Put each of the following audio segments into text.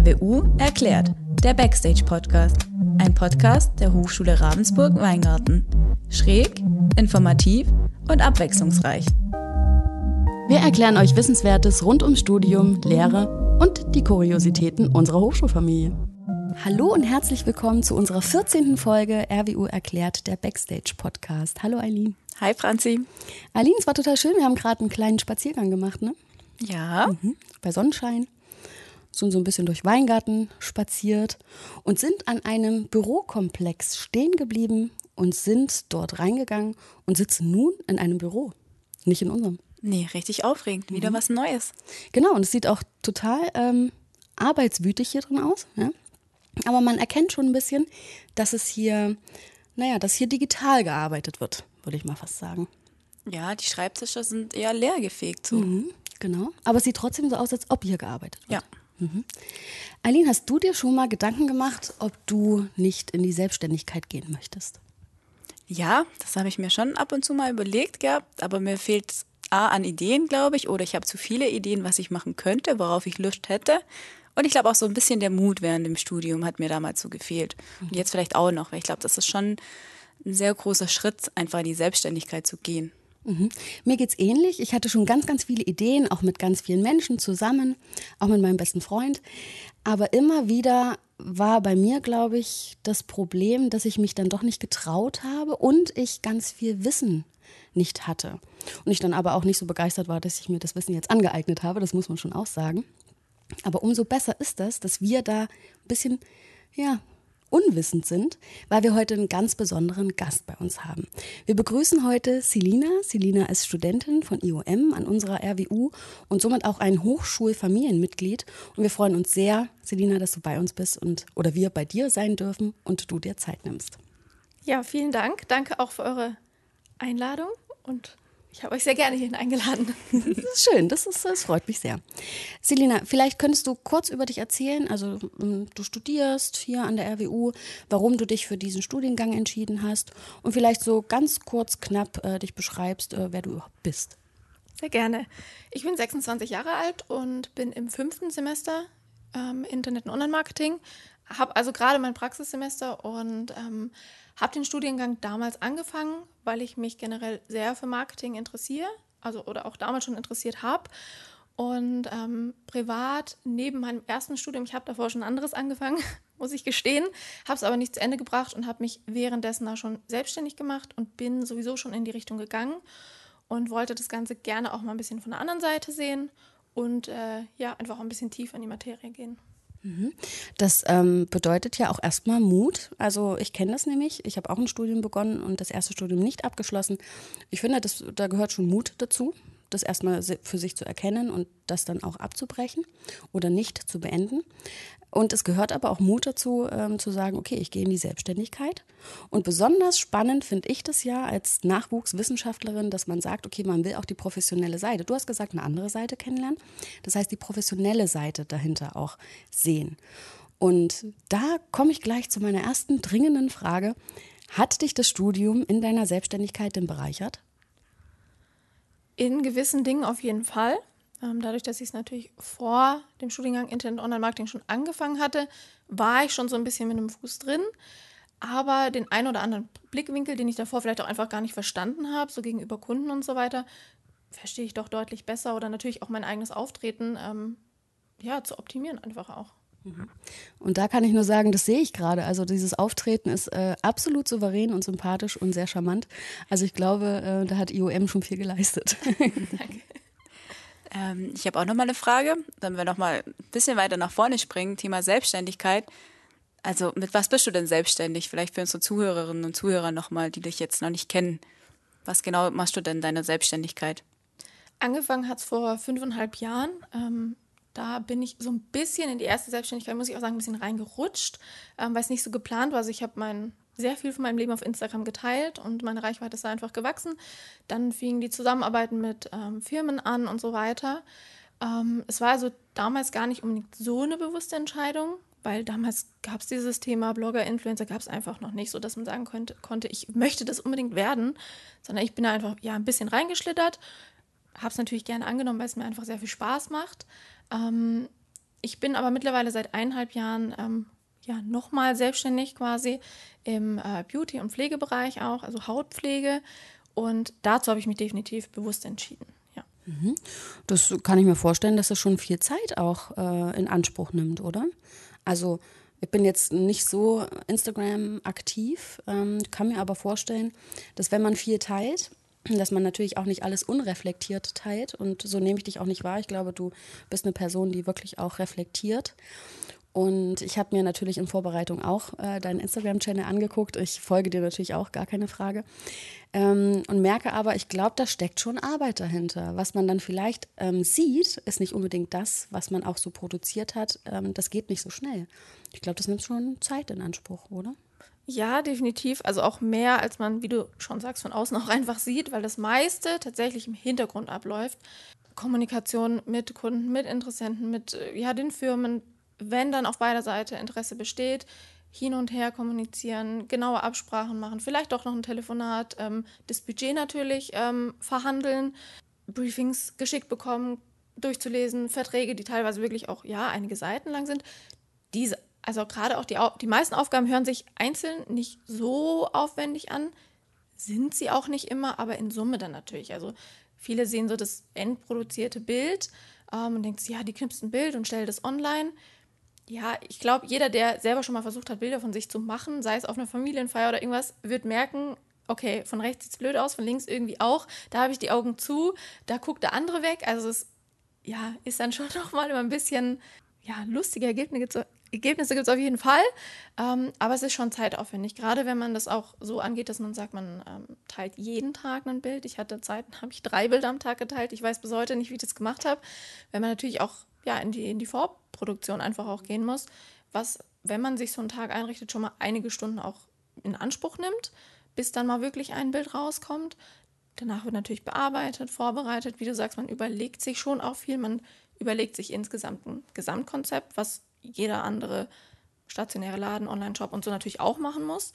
RWU erklärt, der Backstage-Podcast. Ein Podcast der Hochschule Ravensburg-Weingarten. Schräg, informativ und abwechslungsreich. Wir erklären euch Wissenswertes rund ums Studium, Lehre und die Kuriositäten unserer Hochschulfamilie. Hallo und herzlich willkommen zu unserer 14. Folge RWU erklärt, der Backstage-Podcast. Hallo Eileen. Hi Franzi. Eileen, es war total schön. Wir haben gerade einen kleinen Spaziergang gemacht, ne? Ja. Mhm. Bei Sonnenschein. Sind so ein bisschen durch Weingarten spaziert und sind an einem Bürokomplex stehen geblieben und sind dort reingegangen und sitzen nun in einem Büro. Nicht in unserem. Nee, richtig aufregend. Wieder mhm. was Neues. Genau, und es sieht auch total ähm, arbeitswütig hier drin aus. Ja? Aber man erkennt schon ein bisschen, dass es hier, naja, dass hier digital gearbeitet wird würde ich mal fast sagen. Ja, die Schreibtische sind eher leergefegt. So. Mhm, genau. Aber es sieht trotzdem so aus, als ob hier gearbeitet wird. Ja. Mhm. Eileen, hast du dir schon mal Gedanken gemacht, ob du nicht in die Selbstständigkeit gehen möchtest? Ja, das habe ich mir schon ab und zu mal überlegt gehabt, aber mir fehlt A an Ideen, glaube ich, oder ich habe zu viele Ideen, was ich machen könnte, worauf ich Lust hätte. Und ich glaube auch so ein bisschen der Mut während dem Studium hat mir damals so gefehlt. Und jetzt vielleicht auch noch, weil ich glaube, das ist schon ein sehr großer Schritt, einfach in die Selbstständigkeit zu gehen. Mhm. Mir geht's ähnlich. Ich hatte schon ganz, ganz viele Ideen, auch mit ganz vielen Menschen zusammen, auch mit meinem besten Freund. Aber immer wieder war bei mir, glaube ich, das Problem, dass ich mich dann doch nicht getraut habe und ich ganz viel Wissen nicht hatte. Und ich dann aber auch nicht so begeistert war, dass ich mir das Wissen jetzt angeeignet habe. Das muss man schon auch sagen. Aber umso besser ist das, dass wir da ein bisschen ja, unwissend sind, weil wir heute einen ganz besonderen Gast bei uns haben. Wir begrüßen heute Selina. Selina ist Studentin von IOM an unserer RWU und somit auch ein Hochschulfamilienmitglied. Und wir freuen uns sehr, Selina, dass du bei uns bist und oder wir bei dir sein dürfen und du dir Zeit nimmst. Ja, vielen Dank. Danke auch für eure Einladung und ich habe euch sehr gerne hierhin eingeladen. Das ist schön, das, ist, das freut mich sehr. Selina, vielleicht könntest du kurz über dich erzählen. Also ähm, du studierst hier an der RWU, warum du dich für diesen Studiengang entschieden hast und vielleicht so ganz kurz, knapp äh, dich beschreibst, äh, wer du überhaupt bist. Sehr gerne. Ich bin 26 Jahre alt und bin im fünften Semester ähm, Internet- und Online-Marketing. Habe also gerade mein Praxissemester und ähm, habe den Studiengang damals angefangen, weil ich mich generell sehr für Marketing interessiere, also oder auch damals schon interessiert habe. Und ähm, privat, neben meinem ersten Studium, ich habe davor schon anderes angefangen, muss ich gestehen, habe es aber nicht zu Ende gebracht und habe mich währenddessen da schon selbstständig gemacht und bin sowieso schon in die Richtung gegangen und wollte das Ganze gerne auch mal ein bisschen von der anderen Seite sehen und äh, ja, einfach ein bisschen tiefer in die Materie gehen. Mhm. Das ähm, bedeutet ja auch erstmal Mut. Also ich kenne das nämlich. Ich habe auch ein Studium begonnen und das erste Studium nicht abgeschlossen. Ich finde, das, da gehört schon Mut dazu das erstmal für sich zu erkennen und das dann auch abzubrechen oder nicht zu beenden. Und es gehört aber auch Mut dazu, ähm, zu sagen, okay, ich gehe in die Selbstständigkeit. Und besonders spannend finde ich das ja als Nachwuchswissenschaftlerin, dass man sagt, okay, man will auch die professionelle Seite. Du hast gesagt, eine andere Seite kennenlernen. Das heißt, die professionelle Seite dahinter auch sehen. Und da komme ich gleich zu meiner ersten dringenden Frage. Hat dich das Studium in deiner Selbstständigkeit denn bereichert? In gewissen Dingen auf jeden Fall. Ähm, dadurch, dass ich es natürlich vor dem Studiengang Internet Online Marketing schon angefangen hatte, war ich schon so ein bisschen mit einem Fuß drin. Aber den einen oder anderen Blickwinkel, den ich davor vielleicht auch einfach gar nicht verstanden habe, so gegenüber Kunden und so weiter, verstehe ich doch deutlich besser oder natürlich auch mein eigenes Auftreten ähm, ja, zu optimieren einfach auch. Mhm. Und da kann ich nur sagen, das sehe ich gerade. Also dieses Auftreten ist äh, absolut souverän und sympathisch und sehr charmant. Also ich glaube, äh, da hat IOM schon viel geleistet. Danke. Ähm, ich habe auch noch mal eine Frage, wenn wir noch mal ein bisschen weiter nach vorne springen, Thema Selbstständigkeit. Also mit was bist du denn selbstständig? Vielleicht für unsere Zuhörerinnen und Zuhörer noch mal, die dich jetzt noch nicht kennen. Was genau machst du denn in deiner Selbstständigkeit? Angefangen hat es vor fünfeinhalb Jahren. Ähm, da bin ich so ein bisschen in die erste Selbstständigkeit, muss ich auch sagen, ein bisschen reingerutscht, ähm, weil es nicht so geplant war. Also ich habe mein sehr viel von meinem Leben auf Instagram geteilt und meine Reichweite ist einfach gewachsen. Dann fingen die Zusammenarbeiten mit ähm, Firmen an und so weiter. Ähm, es war also damals gar nicht unbedingt so eine bewusste Entscheidung, weil damals gab es dieses Thema Blogger, Influencer, gab es einfach noch nicht, so dass man sagen konnte, konnte, ich möchte das unbedingt werden, sondern ich bin da einfach ja ein bisschen reingeschlittert, habe es natürlich gerne angenommen, weil es mir einfach sehr viel Spaß macht. Ähm, ich bin aber mittlerweile seit eineinhalb Jahren ähm, ja nochmal selbstständig quasi im äh, Beauty- und Pflegebereich auch, also Hautpflege. Und dazu habe ich mich definitiv bewusst entschieden. Ja. Mhm. Das kann ich mir vorstellen, dass das schon viel Zeit auch äh, in Anspruch nimmt, oder? Also ich bin jetzt nicht so Instagram aktiv, ähm, kann mir aber vorstellen, dass wenn man viel teilt, dass man natürlich auch nicht alles unreflektiert teilt. Und so nehme ich dich auch nicht wahr. Ich glaube, du bist eine Person, die wirklich auch reflektiert. Und ich habe mir natürlich in Vorbereitung auch äh, deinen Instagram-Channel angeguckt. Ich folge dir natürlich auch, gar keine Frage. Ähm, und merke aber, ich glaube, da steckt schon Arbeit dahinter. Was man dann vielleicht ähm, sieht, ist nicht unbedingt das, was man auch so produziert hat. Ähm, das geht nicht so schnell. Ich glaube, das nimmt schon Zeit in Anspruch, oder? Ja, definitiv. Also auch mehr, als man, wie du schon sagst, von außen auch einfach sieht, weil das meiste tatsächlich im Hintergrund abläuft. Kommunikation mit Kunden, mit Interessenten, mit äh, ja, den Firmen, wenn dann auf beider Seite Interesse besteht, hin und her kommunizieren, genaue Absprachen machen, vielleicht auch noch ein Telefonat, ähm, das Budget natürlich ähm, verhandeln, Briefings geschickt bekommen, durchzulesen, Verträge, die teilweise wirklich auch ja einige Seiten lang sind. Diese, also gerade auch die, die meisten Aufgaben hören sich einzeln nicht so aufwendig an, sind sie auch nicht immer, aber in Summe dann natürlich. Also viele sehen so das endproduzierte Bild ähm, und denken, ja, die knipst ein Bild und stellt das online ja, ich glaube, jeder, der selber schon mal versucht hat, Bilder von sich zu machen, sei es auf einer Familienfeier oder irgendwas, wird merken, okay, von rechts sieht es blöd aus, von links irgendwie auch. Da habe ich die Augen zu, da guckt der andere weg. Also es ja, ist dann schon nochmal immer ein bisschen ja, lustige Ergebnisse. Gibt es auf jeden Fall, ähm, aber es ist schon zeitaufwendig, gerade wenn man das auch so angeht, dass man sagt, man ähm, teilt jeden Tag ein Bild. Ich hatte Zeiten, habe ich drei Bilder am Tag geteilt. Ich weiß bis heute nicht, wie ich das gemacht habe, wenn man natürlich auch ja, in, die, in die Vorproduktion einfach auch gehen muss, was, wenn man sich so einen Tag einrichtet, schon mal einige Stunden auch in Anspruch nimmt, bis dann mal wirklich ein Bild rauskommt. Danach wird natürlich bearbeitet, vorbereitet. Wie du sagst, man überlegt sich schon auch viel. Man überlegt sich insgesamt ein Gesamtkonzept, was jeder andere stationäre Laden, Online-Shop und so natürlich auch machen muss.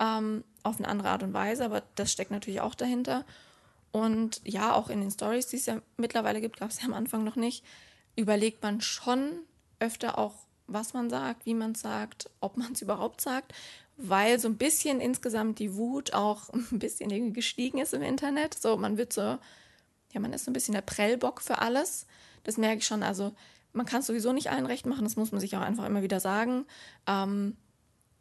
Ähm, auf eine andere Art und Weise, aber das steckt natürlich auch dahinter. Und ja, auch in den Stories, die es ja mittlerweile gibt, gab es ja am Anfang noch nicht, überlegt man schon öfter auch, was man sagt, wie man es sagt, ob man es überhaupt sagt, weil so ein bisschen insgesamt die Wut auch ein bisschen irgendwie gestiegen ist im Internet. So, man wird so, ja, man ist so ein bisschen der Prellbock für alles. Das merke ich schon. Also, man kann es sowieso nicht allen recht machen, das muss man sich auch einfach immer wieder sagen. Ähm,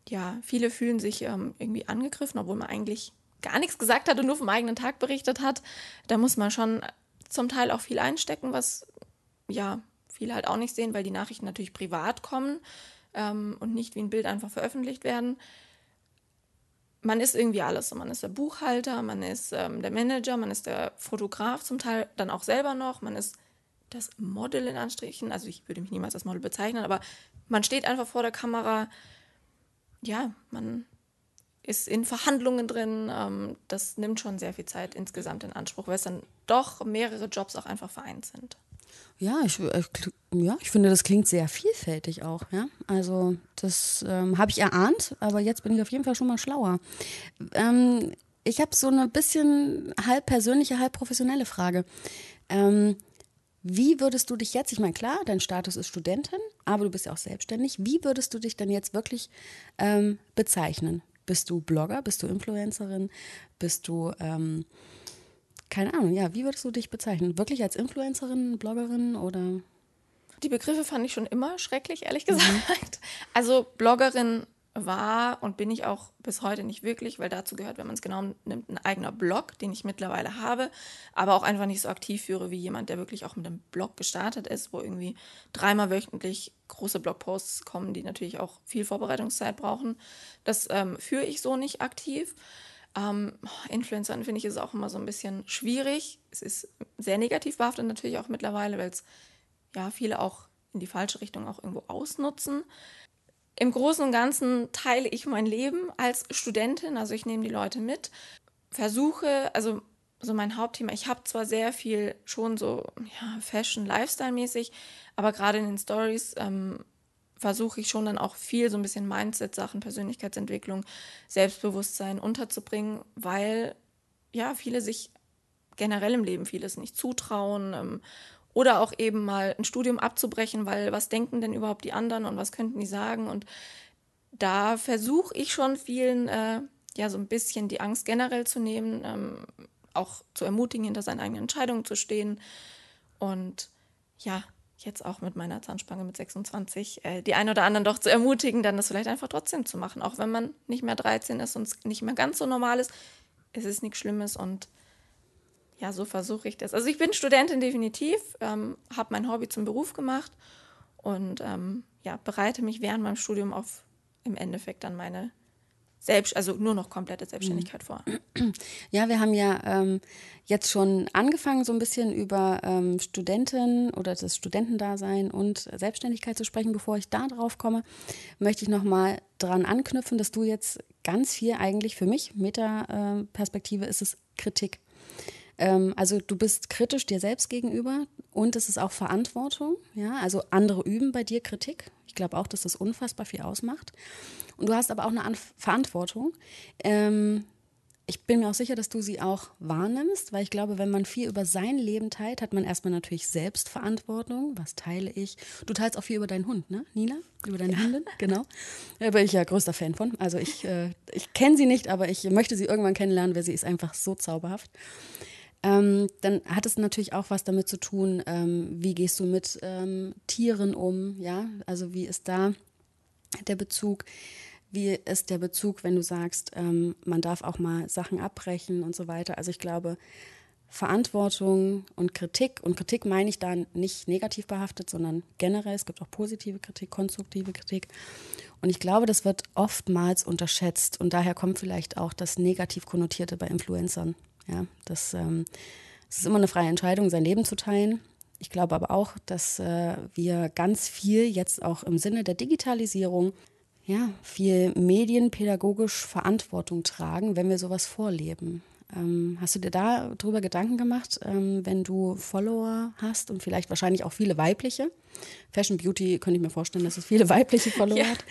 ja, viele fühlen sich ähm, irgendwie angegriffen, obwohl man eigentlich gar nichts gesagt hat und nur vom eigenen Tag berichtet hat. Da muss man schon zum Teil auch viel einstecken, was ja, viele halt auch nicht sehen, weil die Nachrichten natürlich privat kommen ähm, und nicht wie ein Bild einfach veröffentlicht werden. Man ist irgendwie alles. Man ist der Buchhalter, man ist ähm, der Manager, man ist der Fotograf zum Teil dann auch selber noch, man ist das Model in Anstrichen. Also ich würde mich niemals als Model bezeichnen, aber man steht einfach vor der Kamera. Ja, man ist in Verhandlungen drin. Ähm, das nimmt schon sehr viel Zeit insgesamt in Anspruch, weil es dann doch mehrere Jobs auch einfach vereint sind. Ja, ich, äh, ja, ich finde, das klingt sehr vielfältig auch. Ja? Also das ähm, habe ich erahnt, aber jetzt bin ich auf jeden Fall schon mal schlauer. Ähm, ich habe so eine bisschen halb persönliche, halb professionelle Frage. Ähm, wie würdest du dich jetzt, ich meine, klar, dein Status ist Studentin, aber du bist ja auch selbstständig. Wie würdest du dich denn jetzt wirklich ähm, bezeichnen? Bist du Blogger? Bist du Influencerin? Bist du ähm, keine Ahnung, ja, wie würdest du dich bezeichnen? Wirklich als Influencerin, Bloggerin oder? Die Begriffe fand ich schon immer schrecklich, ehrlich gesagt. Mhm. Also Bloggerin war und bin ich auch bis heute nicht wirklich, weil dazu gehört, wenn man es genau nimmt, ein eigener Blog, den ich mittlerweile habe, aber auch einfach nicht so aktiv führe wie jemand, der wirklich auch mit einem Blog gestartet ist, wo irgendwie dreimal wöchentlich große Blogposts kommen, die natürlich auch viel Vorbereitungszeit brauchen. Das ähm, führe ich so nicht aktiv. Ähm, Influencern finde ich ist auch immer so ein bisschen schwierig. Es ist sehr negativ behaftet natürlich auch mittlerweile, weil es ja viele auch in die falsche Richtung auch irgendwo ausnutzen. Im Großen und Ganzen teile ich mein Leben als Studentin, also ich nehme die Leute mit, versuche, also so mein Hauptthema, ich habe zwar sehr viel schon so ja, Fashion, Lifestyle-mäßig, aber gerade in den Stories ähm, versuche ich schon dann auch viel so ein bisschen Mindset-Sachen, Persönlichkeitsentwicklung, Selbstbewusstsein unterzubringen, weil ja viele sich generell im Leben vieles nicht zutrauen ähm, oder auch eben mal ein Studium abzubrechen, weil was denken denn überhaupt die anderen und was könnten die sagen? Und da versuche ich schon vielen äh, ja so ein bisschen die Angst generell zu nehmen, ähm, auch zu ermutigen, hinter seinen eigenen Entscheidungen zu stehen und ja, jetzt auch mit meiner Zahnspange mit 26, äh, die einen oder anderen doch zu ermutigen, dann das vielleicht einfach trotzdem zu machen, auch wenn man nicht mehr 13 ist und es nicht mehr ganz so normal ist. Es ist nichts Schlimmes und ja, so versuche ich das. Also ich bin Studentin definitiv, ähm, habe mein Hobby zum Beruf gemacht und ähm, ja, bereite mich während meinem Studium auf im Endeffekt dann meine selbst, also nur noch komplette Selbstständigkeit mhm. vor. Ja, wir haben ja ähm, jetzt schon angefangen, so ein bisschen über ähm, Studenten oder das Studentendasein und Selbstständigkeit zu sprechen. Bevor ich da drauf komme, möchte ich nochmal dran anknüpfen, dass du jetzt ganz viel eigentlich für mich, Meta-Perspektive, ist es Kritik. Ähm, also du bist kritisch dir selbst gegenüber und es ist auch Verantwortung. Ja, also andere üben bei dir Kritik. Ich glaube auch, dass das unfassbar viel ausmacht. Und du hast aber auch eine Anf Verantwortung. Ähm, ich bin mir auch sicher, dass du sie auch wahrnimmst, weil ich glaube, wenn man viel über sein Leben teilt, hat man erstmal natürlich Selbstverantwortung. Was teile ich? Du teilst auch viel über deinen Hund, ne, Nina? Über deine ja. Hündin, genau. Da bin ich ja größter Fan von. Also ich, äh, ich kenne sie nicht, aber ich möchte sie irgendwann kennenlernen, weil sie ist einfach so zauberhaft. Ähm, dann hat es natürlich auch was damit zu tun, ähm, wie gehst du mit ähm, Tieren um, ja? Also wie ist da der Bezug? Wie ist der Bezug, wenn du sagst, ähm, man darf auch mal Sachen abbrechen und so weiter? Also ich glaube, Verantwortung und Kritik, und Kritik meine ich da nicht negativ behaftet, sondern generell, es gibt auch positive Kritik, konstruktive Kritik. Und ich glaube, das wird oftmals unterschätzt und daher kommt vielleicht auch das negativ konnotierte bei Influencern. Ja, das, ähm, es ist immer eine freie Entscheidung, sein Leben zu teilen. Ich glaube aber auch, dass äh, wir ganz viel jetzt auch im Sinne der Digitalisierung ja, viel medienpädagogisch Verantwortung tragen, wenn wir sowas vorleben. Ähm, hast du dir da drüber Gedanken gemacht, ähm, wenn du Follower hast und vielleicht wahrscheinlich auch viele weibliche? Fashion Beauty könnte ich mir vorstellen, dass es viele weibliche Follower ja. hat,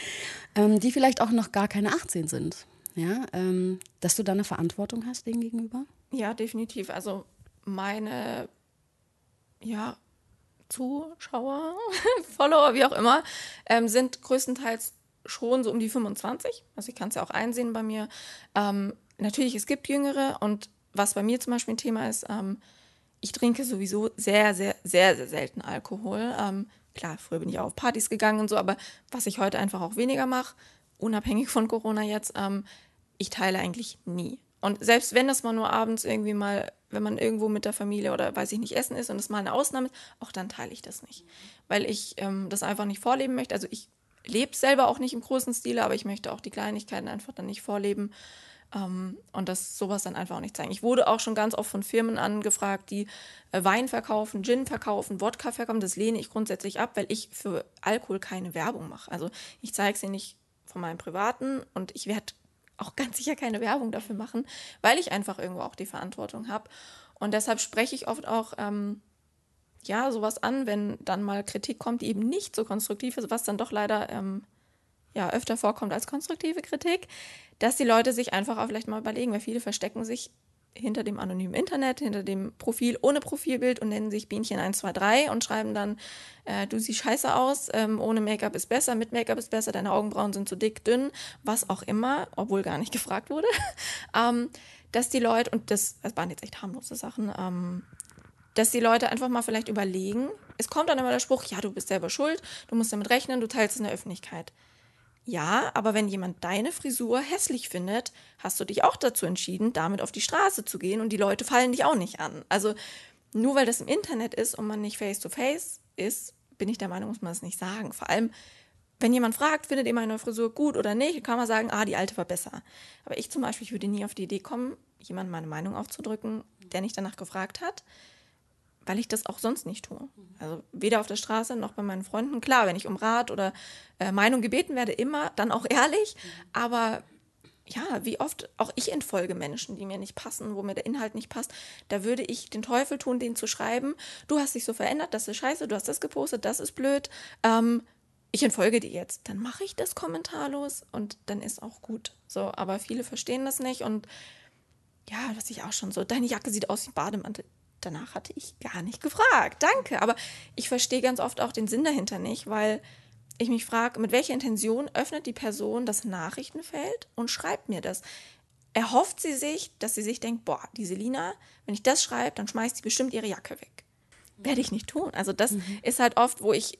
ähm, die vielleicht auch noch gar keine 18 sind. Ja, ähm, dass du da eine Verantwortung hast denen gegenüber? Ja, definitiv. Also meine ja, Zuschauer, Follower, wie auch immer, ähm, sind größtenteils schon so um die 25. Also ich kann es ja auch einsehen bei mir. Ähm, natürlich, es gibt Jüngere und was bei mir zum Beispiel ein Thema ist, ähm, ich trinke sowieso sehr, sehr, sehr, sehr selten Alkohol. Ähm, klar, früher bin ich auch auf Partys gegangen und so, aber was ich heute einfach auch weniger mache, unabhängig von Corona jetzt, ähm, ich teile eigentlich nie. Und selbst wenn das mal nur abends irgendwie mal, wenn man irgendwo mit der Familie oder weiß ich nicht essen ist und es mal eine Ausnahme ist, auch dann teile ich das nicht. Weil ich ähm, das einfach nicht vorleben möchte. Also ich lebe selber auch nicht im großen Stile, aber ich möchte auch die Kleinigkeiten einfach dann nicht vorleben ähm, und das sowas dann einfach auch nicht zeigen. Ich wurde auch schon ganz oft von Firmen angefragt, die äh, Wein verkaufen, Gin verkaufen, Wodka verkaufen. Das lehne ich grundsätzlich ab, weil ich für Alkohol keine Werbung mache. Also ich zeige sie nicht von meinem Privaten und ich werde auch ganz sicher keine Werbung dafür machen, weil ich einfach irgendwo auch die Verantwortung habe. Und deshalb spreche ich oft auch ähm, ja, sowas an, wenn dann mal Kritik kommt, die eben nicht so konstruktiv ist, was dann doch leider ähm, ja, öfter vorkommt als konstruktive Kritik, dass die Leute sich einfach auch vielleicht mal überlegen, weil viele verstecken sich hinter dem anonymen Internet, hinter dem Profil ohne Profilbild und nennen sich Bienchen 123 und schreiben dann, äh, du siehst scheiße aus, ähm, ohne Make-up ist besser, mit Make-up ist besser, deine Augenbrauen sind zu dick, dünn, was auch immer, obwohl gar nicht gefragt wurde, ähm, dass die Leute, und das, das waren jetzt echt harmlose Sachen, ähm, dass die Leute einfach mal vielleicht überlegen. Es kommt dann immer der Spruch, ja, du bist selber schuld, du musst damit rechnen, du teilst es in der Öffentlichkeit. Ja, aber wenn jemand deine Frisur hässlich findet, hast du dich auch dazu entschieden, damit auf die Straße zu gehen und die Leute fallen dich auch nicht an. Also nur weil das im Internet ist und man nicht face-to-face -face ist, bin ich der Meinung, muss man es nicht sagen. Vor allem, wenn jemand fragt, findet ihr meine Frisur gut oder nicht, kann man sagen, ah, die alte war besser. Aber ich zum Beispiel, ich würde nie auf die Idee kommen, jemandem meine Meinung aufzudrücken, der nicht danach gefragt hat weil ich das auch sonst nicht tue. Also weder auf der Straße noch bei meinen Freunden. Klar, wenn ich um Rat oder äh, Meinung gebeten werde, immer, dann auch ehrlich. Aber ja, wie oft auch ich entfolge Menschen, die mir nicht passen, wo mir der Inhalt nicht passt. Da würde ich den Teufel tun, denen zu schreiben, du hast dich so verändert, das ist scheiße, du hast das gepostet, das ist blöd. Ähm, ich entfolge dir jetzt. Dann mache ich das kommentarlos und dann ist auch gut. So, aber viele verstehen das nicht und ja, was ich auch schon so, deine Jacke sieht aus wie ein Bademantel danach hatte ich gar nicht gefragt. Danke. Aber ich verstehe ganz oft auch den Sinn dahinter nicht, weil ich mich frage, mit welcher Intention öffnet die Person das Nachrichtenfeld und schreibt mir das? Erhofft sie sich, dass sie sich denkt, boah, die Selina, wenn ich das schreibe, dann schmeißt sie bestimmt ihre Jacke weg. Werde ich nicht tun. Also das mhm. ist halt oft, wo ich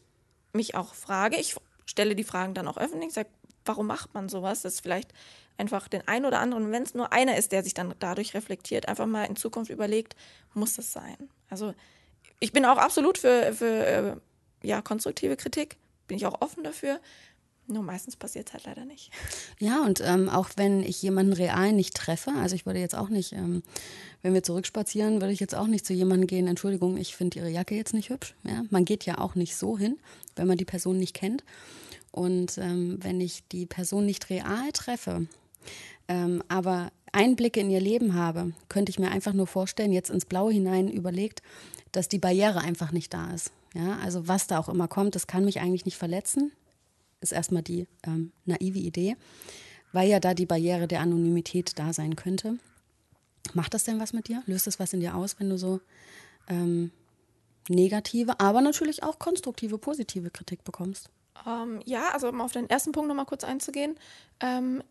mich auch frage. Ich stelle die Fragen dann auch öffentlich, sage, warum macht man sowas? Das vielleicht einfach den einen oder anderen, wenn es nur einer ist, der sich dann dadurch reflektiert, einfach mal in Zukunft überlegt, muss das sein? Also ich bin auch absolut für, für äh, ja, konstruktive Kritik, bin ich auch offen dafür. Nur meistens passiert es halt leider nicht. Ja, und ähm, auch wenn ich jemanden real nicht treffe, also ich würde jetzt auch nicht, ähm, wenn wir zurückspazieren, würde ich jetzt auch nicht zu jemandem gehen, Entschuldigung, ich finde Ihre Jacke jetzt nicht hübsch. Ja? Man geht ja auch nicht so hin, wenn man die Person nicht kennt. Und ähm, wenn ich die Person nicht real treffe, ähm, aber Einblicke in ihr Leben habe, könnte ich mir einfach nur vorstellen, jetzt ins Blaue hinein überlegt, dass die Barriere einfach nicht da ist. Ja, also was da auch immer kommt, das kann mich eigentlich nicht verletzen ist erstmal die ähm, naive Idee, weil ja da die Barriere der Anonymität da sein könnte. Macht das denn was mit dir? Löst das was in dir aus, wenn du so ähm, negative, aber natürlich auch konstruktive, positive Kritik bekommst? Ähm, ja, also um auf den ersten Punkt nochmal kurz einzugehen. Ähm,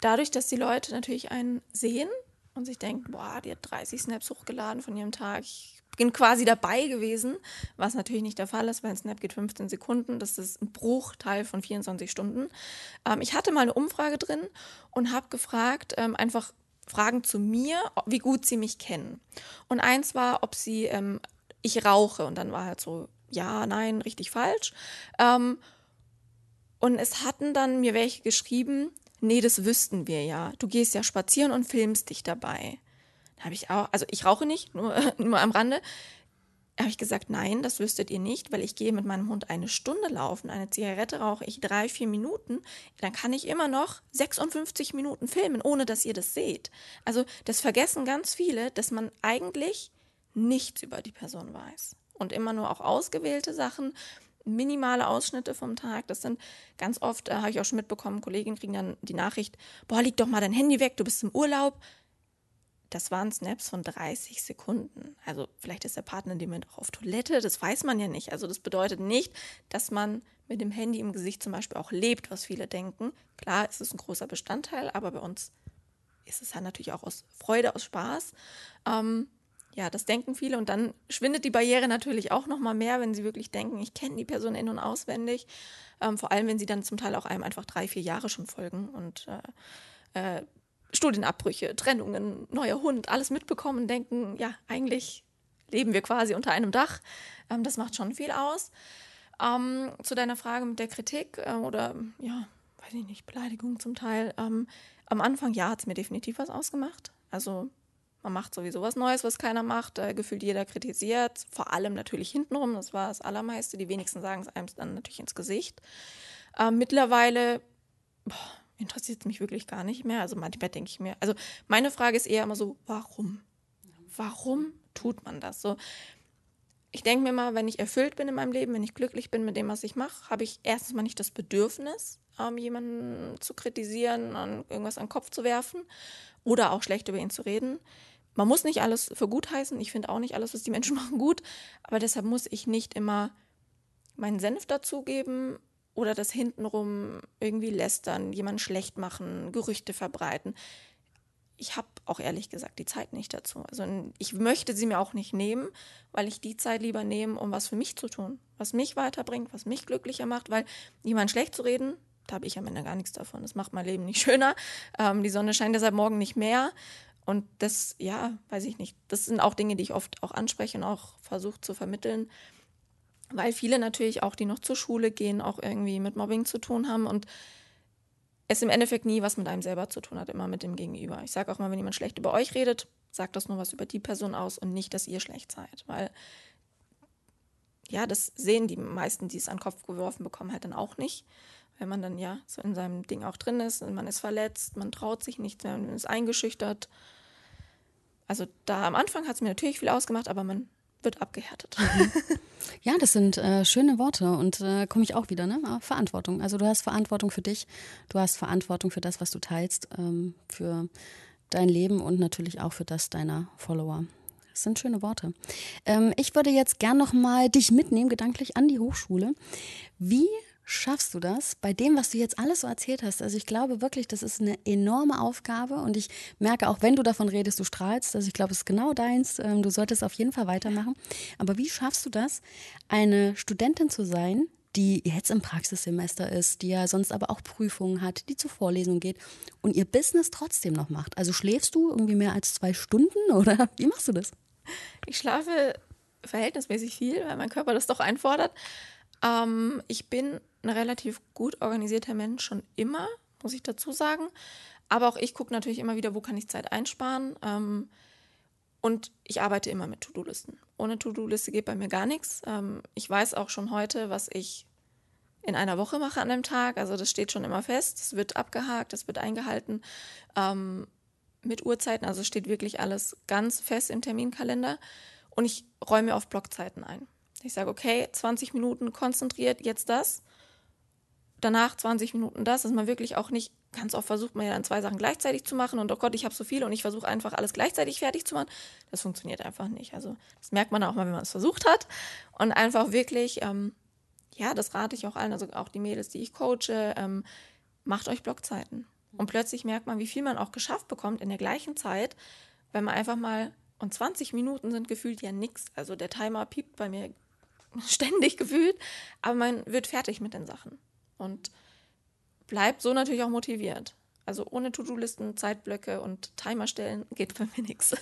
dadurch, dass die Leute natürlich einen sehen und sich denken, boah, die hat 30 Snaps hochgeladen von ihrem Tag, ich bin quasi dabei gewesen, was natürlich nicht der Fall ist, weil ein Snap geht 15 Sekunden. Das ist ein Bruchteil von 24 Stunden. Ähm, ich hatte mal eine Umfrage drin und habe gefragt, ähm, einfach Fragen zu mir, wie gut sie mich kennen. Und eins war, ob sie, ähm, ich rauche. Und dann war halt so, ja, nein, richtig falsch. Und es hatten dann mir welche geschrieben, nee, das wüssten wir ja. Du gehst ja spazieren und filmst dich dabei habe ich auch, also ich rauche nicht, nur, nur am Rande. Habe ich gesagt, nein, das wüsstet ihr nicht, weil ich gehe mit meinem Hund eine Stunde laufen, eine Zigarette rauche ich drei, vier Minuten, dann kann ich immer noch 56 Minuten filmen, ohne dass ihr das seht. Also das vergessen ganz viele, dass man eigentlich nichts über die Person weiß und immer nur auch ausgewählte Sachen, minimale Ausschnitte vom Tag. Das sind ganz oft, äh, habe ich auch schon mitbekommen, Kolleginnen kriegen dann die Nachricht, boah, leg doch mal dein Handy weg, du bist im Urlaub das waren Snaps von 30 Sekunden. Also vielleicht ist der Partner in dem Moment auch auf Toilette, das weiß man ja nicht. Also das bedeutet nicht, dass man mit dem Handy im Gesicht zum Beispiel auch lebt, was viele denken. Klar, es ist ein großer Bestandteil, aber bei uns ist es halt natürlich auch aus Freude, aus Spaß. Ähm, ja, das denken viele und dann schwindet die Barriere natürlich auch noch mal mehr, wenn sie wirklich denken, ich kenne die Person in- und auswendig. Ähm, vor allem, wenn sie dann zum Teil auch einem einfach drei, vier Jahre schon folgen und äh, äh, Studienabbrüche, Trennungen, neuer Hund, alles mitbekommen denken, ja, eigentlich leben wir quasi unter einem Dach. Ähm, das macht schon viel aus. Ähm, zu deiner Frage mit der Kritik äh, oder, ja, weiß ich nicht, Beleidigung zum Teil. Ähm, am Anfang, ja, hat es mir definitiv was ausgemacht. Also man macht sowieso was Neues, was keiner macht. Äh, gefühlt jeder kritisiert. Vor allem natürlich hintenrum, das war das Allermeiste. Die wenigsten sagen es einem dann natürlich ins Gesicht. Ähm, mittlerweile, interessiert es mich wirklich gar nicht mehr. Also manchmal denke ich mir, also meine Frage ist eher immer so, warum? Warum tut man das? So, ich denke mir mal, wenn ich erfüllt bin in meinem Leben, wenn ich glücklich bin mit dem, was ich mache, habe ich erstens mal nicht das Bedürfnis, ähm, jemanden zu kritisieren, an irgendwas an den Kopf zu werfen oder auch schlecht über ihn zu reden. Man muss nicht alles für gut heißen. Ich finde auch nicht alles, was die Menschen machen, gut. Aber deshalb muss ich nicht immer meinen Senf dazugeben oder das hintenrum irgendwie lästern, jemanden schlecht machen, Gerüchte verbreiten. Ich habe auch ehrlich gesagt die Zeit nicht dazu. Also ich möchte sie mir auch nicht nehmen, weil ich die Zeit lieber nehme, um was für mich zu tun, was mich weiterbringt, was mich glücklicher macht, weil jemanden schlecht zu reden, da habe ich am Ende gar nichts davon. Das macht mein Leben nicht schöner. Ähm, die Sonne scheint deshalb morgen nicht mehr. Und das, ja, weiß ich nicht. Das sind auch Dinge, die ich oft auch anspreche und auch versuche zu vermitteln weil viele natürlich auch, die noch zur Schule gehen, auch irgendwie mit Mobbing zu tun haben und es im Endeffekt nie was mit einem selber zu tun hat, immer mit dem Gegenüber. Ich sage auch mal, wenn jemand schlecht über euch redet, sagt das nur was über die Person aus und nicht, dass ihr schlecht seid, weil ja, das sehen die meisten, die es an den Kopf geworfen bekommen, halt dann auch nicht. Wenn man dann ja so in seinem Ding auch drin ist, und man ist verletzt, man traut sich nicht mehr, man ist eingeschüchtert. Also da am Anfang hat es mir natürlich viel ausgemacht, aber man wird abgehärtet. Mhm. Ja, das sind äh, schöne Worte und äh, komme ich auch wieder, ne? Ah, Verantwortung. Also du hast Verantwortung für dich, du hast Verantwortung für das, was du teilst, ähm, für dein Leben und natürlich auch für das deiner Follower. Das sind schöne Worte. Ähm, ich würde jetzt gern noch mal dich mitnehmen, gedanklich an die Hochschule. Wie schaffst du das bei dem, was du jetzt alles so erzählt hast? Also ich glaube wirklich, das ist eine enorme Aufgabe und ich merke auch, wenn du davon redest, du strahlst. Also ich glaube, es ist genau deins. Ähm, du solltest auf jeden Fall weitermachen. Aber wie schaffst du das, eine Studentin zu sein, die jetzt im Praxissemester ist, die ja sonst aber auch Prüfungen hat, die zur Vorlesung geht und ihr Business trotzdem noch macht? Also schläfst du irgendwie mehr als zwei Stunden oder wie machst du das? Ich schlafe verhältnismäßig viel, weil mein Körper das doch einfordert. Ähm, ich bin ein relativ gut organisierter Mensch schon immer, muss ich dazu sagen. Aber auch ich gucke natürlich immer wieder, wo kann ich Zeit einsparen. Ähm, und ich arbeite immer mit To-Do-Listen. Ohne To-Do-Liste geht bei mir gar nichts. Ähm, ich weiß auch schon heute, was ich in einer Woche mache an einem Tag. Also das steht schon immer fest. Es wird abgehakt, es wird eingehalten. Ähm, mit Uhrzeiten, also steht wirklich alles ganz fest im Terminkalender. Und ich räume auf Blockzeiten ein. Ich sage, okay, 20 Minuten konzentriert, jetzt das. Danach 20 Minuten das, dass man wirklich auch nicht, ganz oft versucht man ja dann zwei Sachen gleichzeitig zu machen und oh Gott, ich habe so viel und ich versuche einfach alles gleichzeitig fertig zu machen. Das funktioniert einfach nicht. Also das merkt man auch mal, wenn man es versucht hat. Und einfach wirklich, ähm, ja, das rate ich auch allen, also auch die Mädels, die ich coache, ähm, macht euch Blockzeiten. Und plötzlich merkt man, wie viel man auch geschafft bekommt in der gleichen Zeit, wenn man einfach mal, und 20 Minuten sind gefühlt ja nichts. Also der Timer piept bei mir ständig gefühlt, aber man wird fertig mit den Sachen und bleibt so natürlich auch motiviert. Also ohne To-Do-Listen, Zeitblöcke und Timer stellen geht bei mir nichts.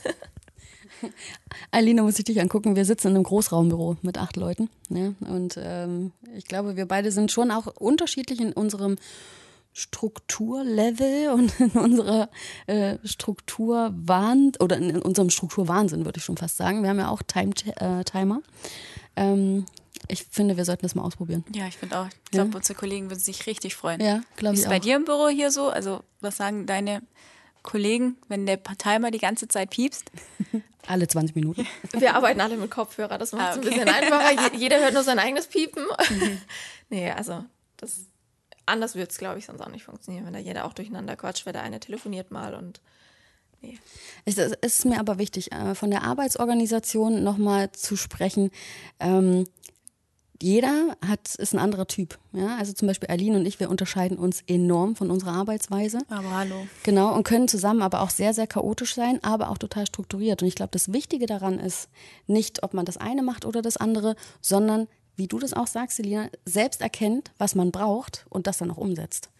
Alina, muss ich dich angucken. Wir sitzen in einem Großraumbüro mit acht Leuten. Ja? Und ähm, ich glaube, wir beide sind schon auch unterschiedlich in unserem Strukturlevel und in unserer äh, Strukturwahn oder in unserem Strukturwahnsinn, würde ich schon fast sagen. Wir haben ja auch Time äh, Timer. Ähm, ich finde, wir sollten das mal ausprobieren. Ja, ich finde auch. Ich glaube, ja. unsere Kollegen würden sich richtig freuen. Ja, glaube ich. Ist bei dir im Büro hier so? Also, was sagen deine Kollegen, wenn der Timer die ganze Zeit piepst? Alle 20 Minuten. Wir arbeiten alle mit Kopfhörer, das macht es ah, okay. ein bisschen einfacher. Jeder hört nur sein eigenes Piepen. Mhm. nee, also das anders wird es, glaube ich, sonst auch nicht funktionieren, wenn da jeder auch durcheinander quatscht, weil der eine telefoniert mal und nee. Es ist mir aber wichtig, äh, von der Arbeitsorganisation nochmal zu sprechen. Jeder hat, ist ein anderer Typ. Ja? Also zum Beispiel Aline und ich, wir unterscheiden uns enorm von unserer Arbeitsweise. Aber hallo. Genau, und können zusammen aber auch sehr, sehr chaotisch sein, aber auch total strukturiert. Und ich glaube, das Wichtige daran ist nicht, ob man das eine macht oder das andere, sondern, wie du das auch sagst, Selina, selbst erkennt, was man braucht und das dann auch umsetzt.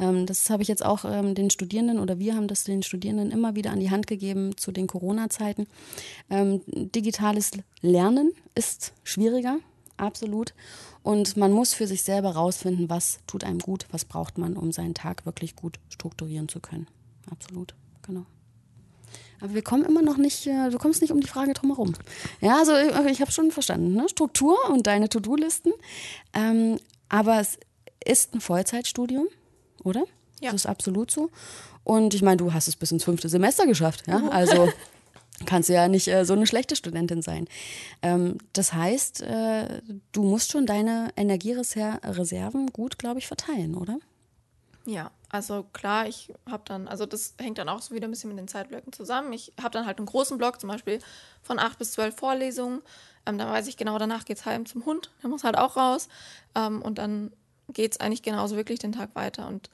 Ähm, das habe ich jetzt auch ähm, den Studierenden oder wir haben das den Studierenden immer wieder an die Hand gegeben zu den Corona-Zeiten. Ähm, digitales Lernen ist schwieriger absolut. Und man muss für sich selber rausfinden, was tut einem gut, was braucht man, um seinen Tag wirklich gut strukturieren zu können. Absolut, genau. Aber wir kommen immer noch nicht, äh, du kommst nicht um die Frage drumherum. Ja, also äh, ich habe schon verstanden, ne? Struktur und deine To-Do-Listen. Ähm, aber es ist ein Vollzeitstudium, oder? Ja. Das ist absolut so. Und ich meine, du hast es bis ins fünfte Semester geschafft. Ja? Also kannst du ja nicht äh, so eine schlechte Studentin sein. Ähm, das heißt, äh, du musst schon deine Energiereserven gut, glaube ich, verteilen, oder? Ja, also klar, ich habe dann, also das hängt dann auch so wieder ein bisschen mit den Zeitblöcken zusammen. Ich habe dann halt einen großen Block, zum Beispiel von acht bis zwölf Vorlesungen. Ähm, dann weiß ich genau, danach geht es heim zum Hund, der muss halt auch raus. Ähm, und dann geht es eigentlich genauso wirklich den Tag weiter. Und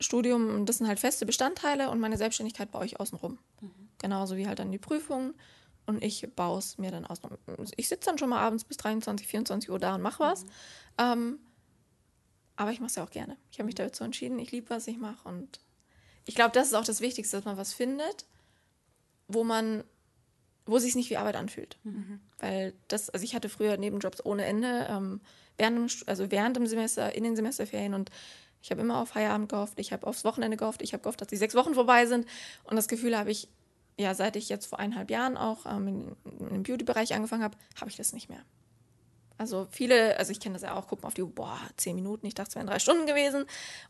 Studium, das sind halt feste Bestandteile und meine Selbstständigkeit baue ich außenrum. Mhm. Genauso wie halt dann die Prüfungen. Und ich baue es mir dann aus. Ich sitze dann schon mal abends bis 23, 24 Uhr da und mache was. Mhm. Ähm, aber ich mache es ja auch gerne. Ich habe mich dazu entschieden. Ich liebe, was ich mache. Und ich glaube, das ist auch das Wichtigste, dass man was findet, wo man, wo sich nicht wie Arbeit anfühlt. Mhm. Weil das, also ich hatte früher Nebenjobs ohne Ende, ähm, während, dem, also während dem Semester, in den Semesterferien und ich habe immer auf Feierabend gehofft, ich habe aufs Wochenende gehofft, ich habe gehofft, dass die sechs Wochen vorbei sind. Und das Gefühl habe ich, ja, seit ich jetzt vor eineinhalb Jahren auch ähm, im Beauty-Bereich angefangen habe, habe ich das nicht mehr. Also viele, also ich kenne das ja auch, gucken auf die Uhr, boah, zehn Minuten, ich dachte, es wären drei Stunden gewesen.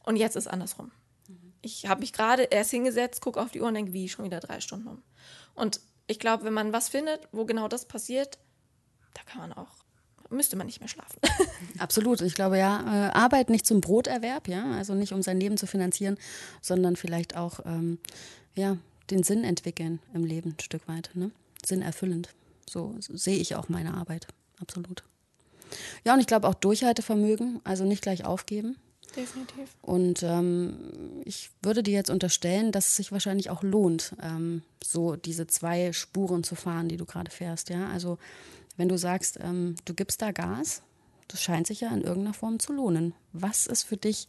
Und jetzt ist andersrum. Mhm. Ich habe mich gerade erst hingesetzt, gucke auf die Uhr und denke, wie, schon wieder drei Stunden um. Und ich glaube, wenn man was findet, wo genau das passiert, da kann man auch müsste man nicht mehr schlafen. Absolut. Ich glaube ja, äh, Arbeit nicht zum Broterwerb, ja, also nicht um sein Leben zu finanzieren, sondern vielleicht auch ähm, ja, den Sinn entwickeln im Leben ein Stück weit. Ne? sinnerfüllend. So sehe ich auch meine Arbeit, absolut. Ja, und ich glaube auch Durchhaltevermögen, also nicht gleich aufgeben. Definitiv. Und ähm, ich würde dir jetzt unterstellen, dass es sich wahrscheinlich auch lohnt, ähm, so diese zwei Spuren zu fahren, die du gerade fährst. Ja, also wenn du sagst, ähm, du gibst da Gas, das scheint sich ja in irgendeiner Form zu lohnen. Was ist für dich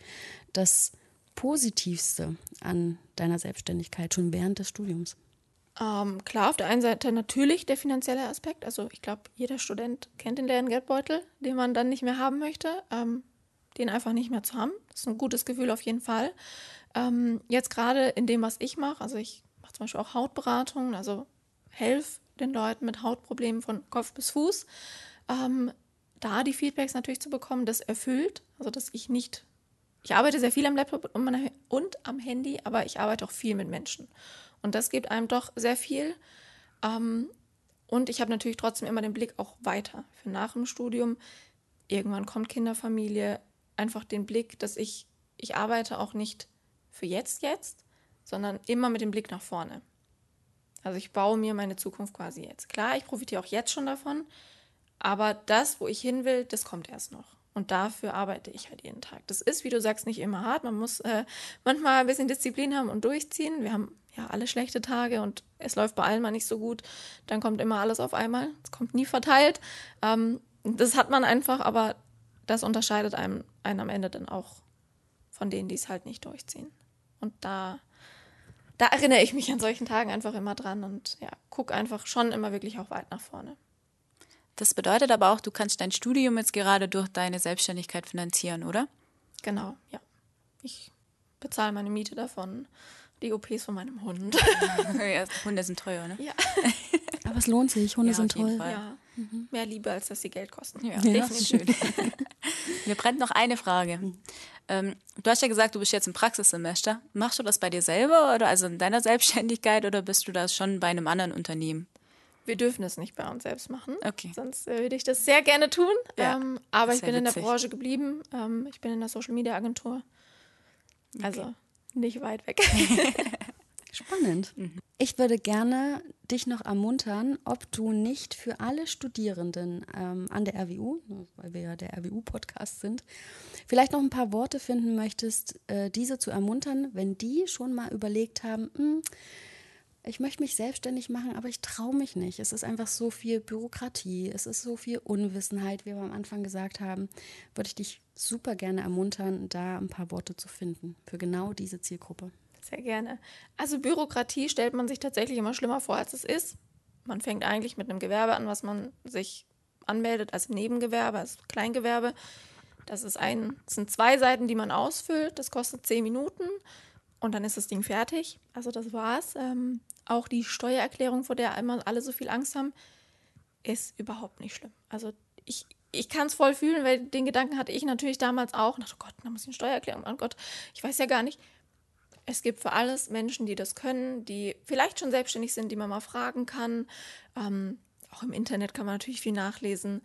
das Positivste an deiner Selbstständigkeit schon während des Studiums? Ähm, klar, auf der einen Seite natürlich der finanzielle Aspekt. Also ich glaube, jeder Student kennt den leeren Geldbeutel, den man dann nicht mehr haben möchte. Ähm, den einfach nicht mehr zu haben. Das ist ein gutes Gefühl auf jeden Fall. Ähm, jetzt gerade in dem, was ich mache, also ich mache zum Beispiel auch Hautberatungen, also helfe den Leuten mit Hautproblemen von Kopf bis Fuß. Ähm, da die Feedbacks natürlich zu bekommen, das erfüllt, also dass ich nicht, ich arbeite sehr viel am Laptop und am Handy, aber ich arbeite auch viel mit Menschen. Und das gibt einem doch sehr viel. Ähm, und ich habe natürlich trotzdem immer den Blick auch weiter für nach dem Studium. Irgendwann kommt Kinderfamilie, einfach den Blick, dass ich, ich arbeite auch nicht für jetzt, jetzt, sondern immer mit dem Blick nach vorne. Also ich baue mir meine Zukunft quasi jetzt. Klar, ich profitiere auch jetzt schon davon, aber das, wo ich hin will, das kommt erst noch. Und dafür arbeite ich halt jeden Tag. Das ist, wie du sagst, nicht immer hart. Man muss äh, manchmal ein bisschen Disziplin haben und durchziehen. Wir haben ja alle schlechte Tage und es läuft bei allen mal nicht so gut. Dann kommt immer alles auf einmal. Es kommt nie verteilt. Ähm, das hat man einfach, aber das unterscheidet einem, einen am Ende dann auch von denen, die es halt nicht durchziehen. Und da, da erinnere ich mich an solchen Tagen einfach immer dran und ja, gucke einfach schon immer wirklich auch weit nach vorne. Das bedeutet aber auch, du kannst dein Studium jetzt gerade durch deine Selbstständigkeit finanzieren, oder? Genau, ja. Ich bezahle meine Miete davon, die OPs von meinem Hund. ja, Hunde sind teuer, ne? Ja. Aber es lohnt sich, Hunde Ja, sind toll. Ja. Mehr Liebe, als dass sie Geld kosten. Ja, Ja. definitiv. Mir brennt noch eine Frage. Ähm, du hast ja gesagt, du bist jetzt im Praxissemester. Machst du das bei dir selber oder also in deiner Selbstständigkeit oder bist du das schon bei einem anderen Unternehmen? Wir dürfen es nicht bei uns selbst machen. Okay. Sonst äh, würde ich das sehr gerne tun. Ja, ähm, aber ich bin in der. Branche geblieben. Ähm, ich bin in der Social Media Agentur. Also nicht weit weg. Spannend. Mhm. Ich würde gerne dich noch ermuntern, ob du nicht für alle Studierenden ähm, an der RWU, weil wir ja der RWU-Podcast sind, vielleicht noch ein paar Worte finden möchtest, äh, diese zu ermuntern, wenn die schon mal überlegt haben, "Hm, ich möchte mich selbstständig machen, aber ich traue mich nicht. Es ist einfach so viel Bürokratie, es ist so viel Unwissenheit, wie wir am Anfang gesagt haben. Würde ich dich super gerne ermuntern, da ein paar Worte zu finden für genau diese Zielgruppe. Sehr gerne. Also Bürokratie stellt man sich tatsächlich immer schlimmer vor, als es ist. Man fängt eigentlich mit einem Gewerbe an, was man sich anmeldet als Nebengewerbe, als Kleingewerbe. Das ist ein, das sind zwei Seiten, die man ausfüllt. Das kostet zehn Minuten und dann ist das Ding fertig. Also das war's. Ähm, auch die Steuererklärung, vor der immer alle so viel Angst haben, ist überhaupt nicht schlimm. Also ich, ich kann es voll fühlen, weil den Gedanken hatte ich natürlich damals auch. Dachte, oh Gott, da muss ich eine Steuererklärung. Oh Gott, ich weiß ja gar nicht. Es gibt für alles Menschen, die das können, die vielleicht schon selbstständig sind, die man mal fragen kann. Ähm, auch im Internet kann man natürlich viel nachlesen.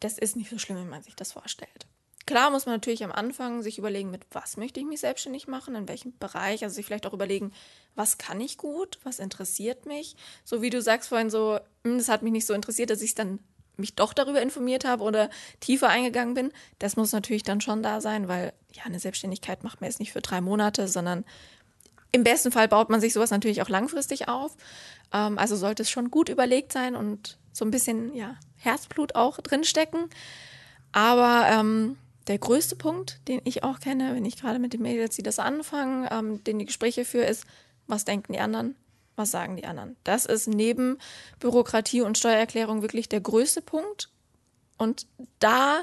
Das ist nicht so schlimm, wie man sich das vorstellt. Klar muss man natürlich am Anfang sich überlegen, mit was möchte ich mich selbstständig machen, in welchem Bereich. Also sich vielleicht auch überlegen, was kann ich gut, was interessiert mich. So wie du sagst vorhin so, "Hm, das hat mich nicht so interessiert, dass ich dann mich doch darüber informiert habe oder tiefer eingegangen bin. Das muss natürlich dann schon da sein, weil ja, eine Selbstständigkeit macht man jetzt nicht für drei Monate, sondern im besten Fall baut man sich sowas natürlich auch langfristig auf. Ähm, also sollte es schon gut überlegt sein und so ein bisschen ja, Herzblut auch drinstecken. Aber ähm, der größte Punkt, den ich auch kenne, wenn ich gerade mit den Mädels, die das anfangen, ähm, den die Gespräche führe, ist, was denken die anderen? Was sagen die anderen? Das ist neben Bürokratie und Steuererklärung wirklich der größte Punkt. Und da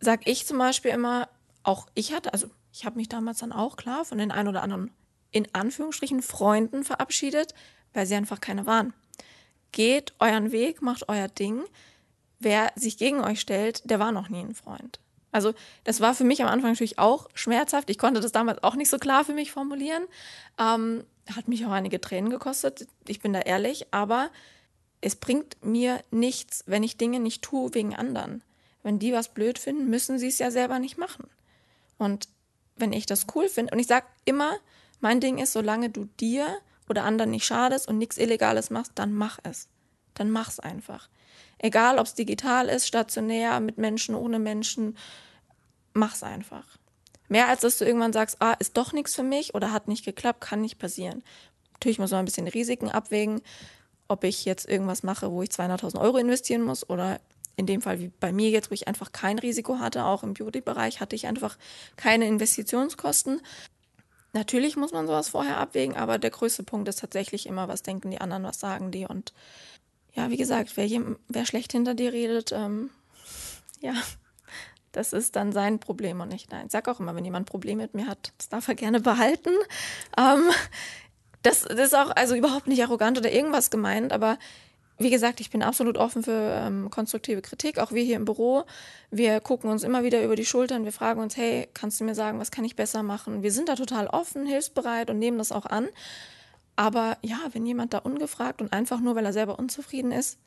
sage ich zum Beispiel immer, auch ich hatte, also ich habe mich damals dann auch klar von den ein oder anderen in Anführungsstrichen Freunden verabschiedet, weil sie einfach keine waren. Geht euren Weg, macht euer Ding. Wer sich gegen euch stellt, der war noch nie ein Freund. Also das war für mich am Anfang natürlich auch schmerzhaft. Ich konnte das damals auch nicht so klar für mich formulieren. Ähm, hat mich auch einige Tränen gekostet. Ich bin da ehrlich, aber es bringt mir nichts, wenn ich Dinge nicht tue wegen anderen. Wenn die was blöd finden, müssen sie es ja selber nicht machen. Und wenn ich das cool finde, und ich sage immer, mein Ding ist, solange du dir oder anderen nicht schadest und nichts Illegales machst, dann mach es. Dann mach's einfach. Egal, ob es digital ist, stationär, mit Menschen, ohne Menschen, mach's einfach. Mehr als dass du irgendwann sagst, ah, ist doch nichts für mich oder hat nicht geklappt, kann nicht passieren. Natürlich muss man ein bisschen Risiken abwägen, ob ich jetzt irgendwas mache, wo ich 200.000 Euro investieren muss oder in dem Fall wie bei mir jetzt, wo ich einfach kein Risiko hatte, auch im Beauty-Bereich hatte ich einfach keine Investitionskosten. Natürlich muss man sowas vorher abwägen, aber der größte Punkt ist tatsächlich immer, was denken die anderen, was sagen die. Und ja, wie gesagt, wer, wer schlecht hinter dir redet, ähm, ja, das ist dann sein Problem und nicht dein. Ich sag auch immer, wenn jemand ein Problem mit mir hat, das darf er gerne behalten. Ähm, das, das ist auch also überhaupt nicht arrogant oder irgendwas gemeint, aber wie gesagt, ich bin absolut offen für ähm, konstruktive Kritik, auch wir hier im Büro. Wir gucken uns immer wieder über die Schultern, wir fragen uns, hey, kannst du mir sagen, was kann ich besser machen? Wir sind da total offen, hilfsbereit und nehmen das auch an. Aber ja, wenn jemand da ungefragt und einfach nur, weil er selber unzufrieden ist,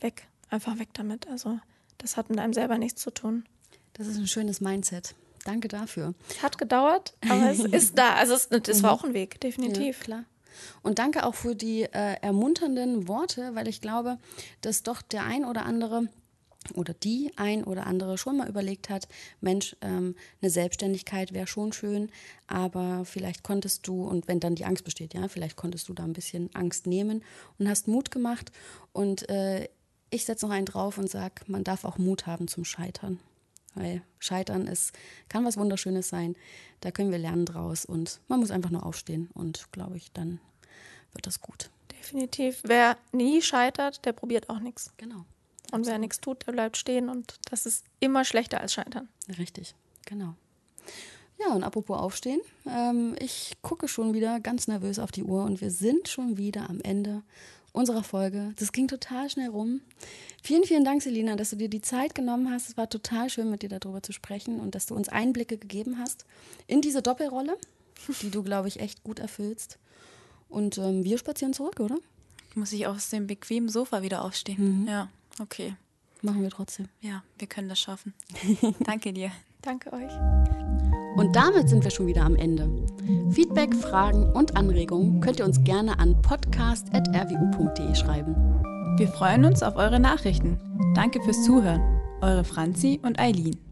weg, einfach weg damit. Also das hat mit einem selber nichts zu tun. Das ist ein schönes Mindset. Danke dafür. Es hat gedauert, aber es ist da. Also es, es war auch ein Weg, definitiv. Ja, klar. Und danke auch für die äh, ermunternden Worte, weil ich glaube, dass doch der ein oder andere oder die ein oder andere schon mal überlegt hat, Mensch, ähm, eine Selbstständigkeit wäre schon schön, aber vielleicht konntest du, und wenn dann die Angst besteht, ja, vielleicht konntest du da ein bisschen Angst nehmen und hast Mut gemacht. Und äh, ich setze noch einen drauf und sage, man darf auch Mut haben zum Scheitern. Weil Scheitern ist, kann was Wunderschönes sein. Da können wir lernen draus und man muss einfach nur aufstehen und glaube ich, dann wird das gut. Definitiv. Wer nie scheitert, der probiert auch nichts. Genau. Und wer nichts tut, der bleibt stehen und das ist immer schlechter als scheitern. Richtig, genau. Ja, und apropos aufstehen, ähm, ich gucke schon wieder ganz nervös auf die Uhr und wir sind schon wieder am Ende unserer Folge. Das ging total schnell rum. Vielen, vielen Dank, Selina, dass du dir die Zeit genommen hast. Es war total schön, mit dir darüber zu sprechen und dass du uns Einblicke gegeben hast in diese Doppelrolle, die du, glaube ich, echt gut erfüllst. Und ähm, wir spazieren zurück, oder? Muss ich aus dem bequemen Sofa wieder aufstehen? Mhm. Ja, okay. Machen wir trotzdem. Ja, wir können das schaffen. Danke dir. Danke euch. Und damit sind wir schon wieder am Ende. Feedback, Fragen und Anregungen könnt ihr uns gerne an podcast.rwu.de schreiben. Wir freuen uns auf eure Nachrichten. Danke fürs Zuhören. Eure Franzi und Eileen.